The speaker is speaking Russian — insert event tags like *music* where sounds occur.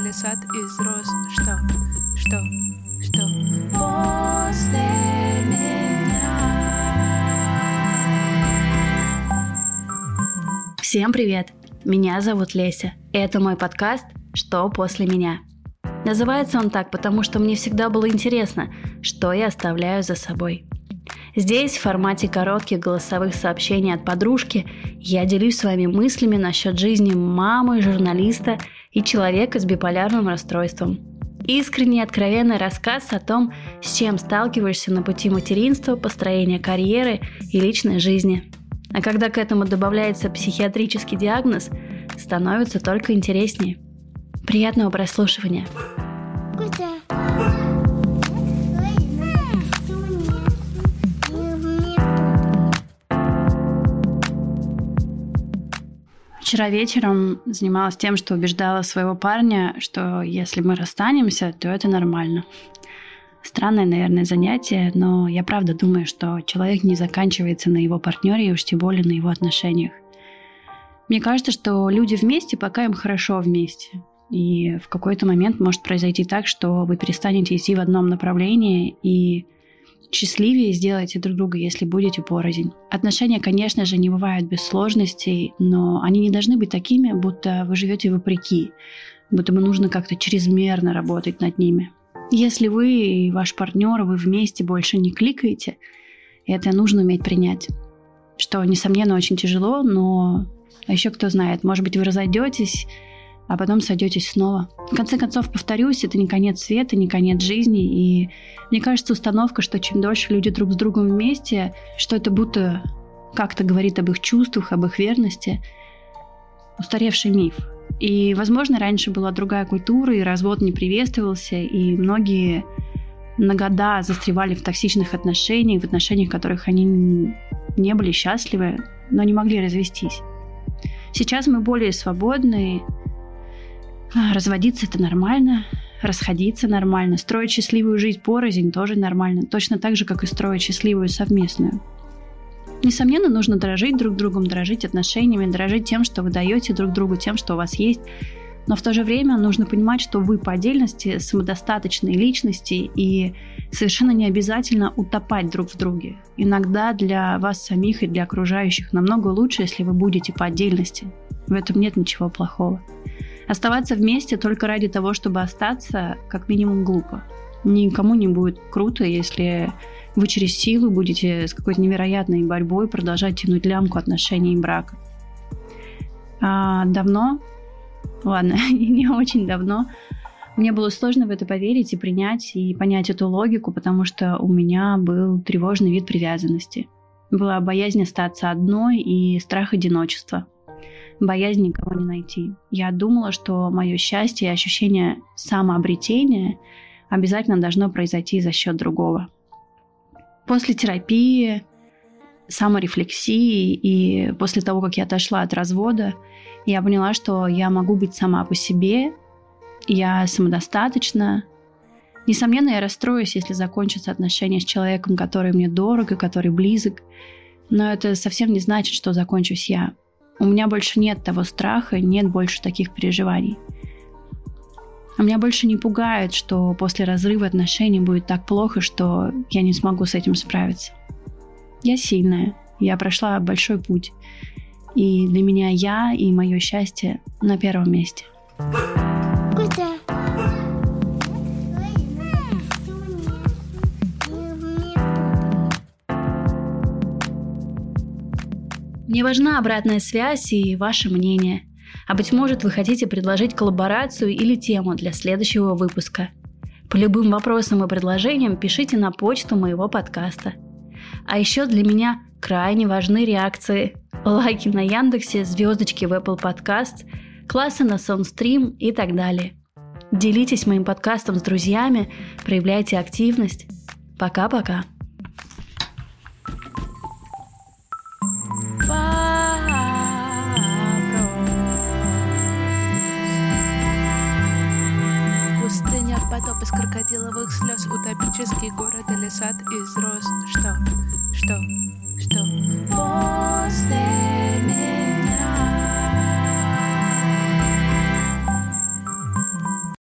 лесат из роз. Что? Что? Что? После меня. Всем привет! Меня зовут Леся. Это мой подкаст «Что после меня?». Называется он так, потому что мне всегда было интересно, что я оставляю за собой. Здесь, в формате коротких голосовых сообщений от подружки, я делюсь с вами мыслями насчет жизни мамы, журналиста и человека с биполярным расстройством. Искренний откровенный рассказ о том, с чем сталкиваешься на пути материнства, построения карьеры и личной жизни. А когда к этому добавляется психиатрический диагноз, становится только интереснее. Приятного прослушивания! Вчера вечером занималась тем, что убеждала своего парня, что если мы расстанемся, то это нормально. Странное, наверное, занятие, но я правда думаю, что человек не заканчивается на его партнере и уж тем более на его отношениях. Мне кажется, что люди вместе, пока им хорошо вместе. И в какой-то момент может произойти так, что вы перестанете идти в одном направлении и счастливее сделаете друг друга, если будете порознь. Отношения, конечно же, не бывают без сложностей, но они не должны быть такими, будто вы живете вопреки, будто бы нужно как-то чрезмерно работать над ними. Если вы и ваш партнер, вы вместе больше не кликаете, это нужно уметь принять. Что, несомненно, очень тяжело, но а еще кто знает, может быть, вы разойдетесь, а потом сойдетесь снова. В конце концов, повторюсь, это не конец света, не конец жизни. И мне кажется, установка, что чем дольше люди друг с другом вместе, что это будто как-то говорит об их чувствах, об их верности, устаревший миф. И, возможно, раньше была другая культура, и развод не приветствовался, и многие на года застревали в токсичных отношениях, в отношениях, в которых они не были счастливы, но не могли развестись. Сейчас мы более свободны, разводиться это нормально, расходиться нормально, строить счастливую жизнь порознь тоже нормально, точно так же, как и строить счастливую совместную. Несомненно, нужно дорожить друг другом, дорожить отношениями, дорожить тем, что вы даете друг другу, тем, что у вас есть. Но в то же время нужно понимать, что вы по отдельности самодостаточные личности и совершенно не обязательно утопать друг в друге. Иногда для вас самих и для окружающих намного лучше, если вы будете по отдельности. В этом нет ничего плохого. Оставаться вместе только ради того, чтобы остаться, как минимум глупо. Никому не будет круто, если вы через силу будете с какой-то невероятной борьбой продолжать тянуть лямку отношений и брака. А давно, ладно, *laughs* не очень давно, мне было сложно в это поверить и принять, и понять эту логику, потому что у меня был тревожный вид привязанности. Была боязнь остаться одной и страх одиночества боязнь никого не найти. Я думала, что мое счастье и ощущение самообретения обязательно должно произойти за счет другого. После терапии, саморефлексии и после того, как я отошла от развода, я поняла, что я могу быть сама по себе, я самодостаточна. Несомненно, я расстроюсь, если закончатся отношения с человеком, который мне дорог и который близок, но это совсем не значит, что закончусь я. У меня больше нет того страха, нет больше таких переживаний. А меня больше не пугает, что после разрыва отношений будет так плохо, что я не смогу с этим справиться. Я сильная, я прошла большой путь. И для меня я и мое счастье на первом месте. Мне важна обратная связь и ваше мнение. А быть может, вы хотите предложить коллаборацию или тему для следующего выпуска. По любым вопросам и предложениям пишите на почту моего подкаста. А еще для меня крайне важны реакции. Лайки на Яндексе, звездочки в Apple Podcast, классы на Soundstream и так далее. Делитесь моим подкастом с друзьями, проявляйте активность. Пока-пока. Утопический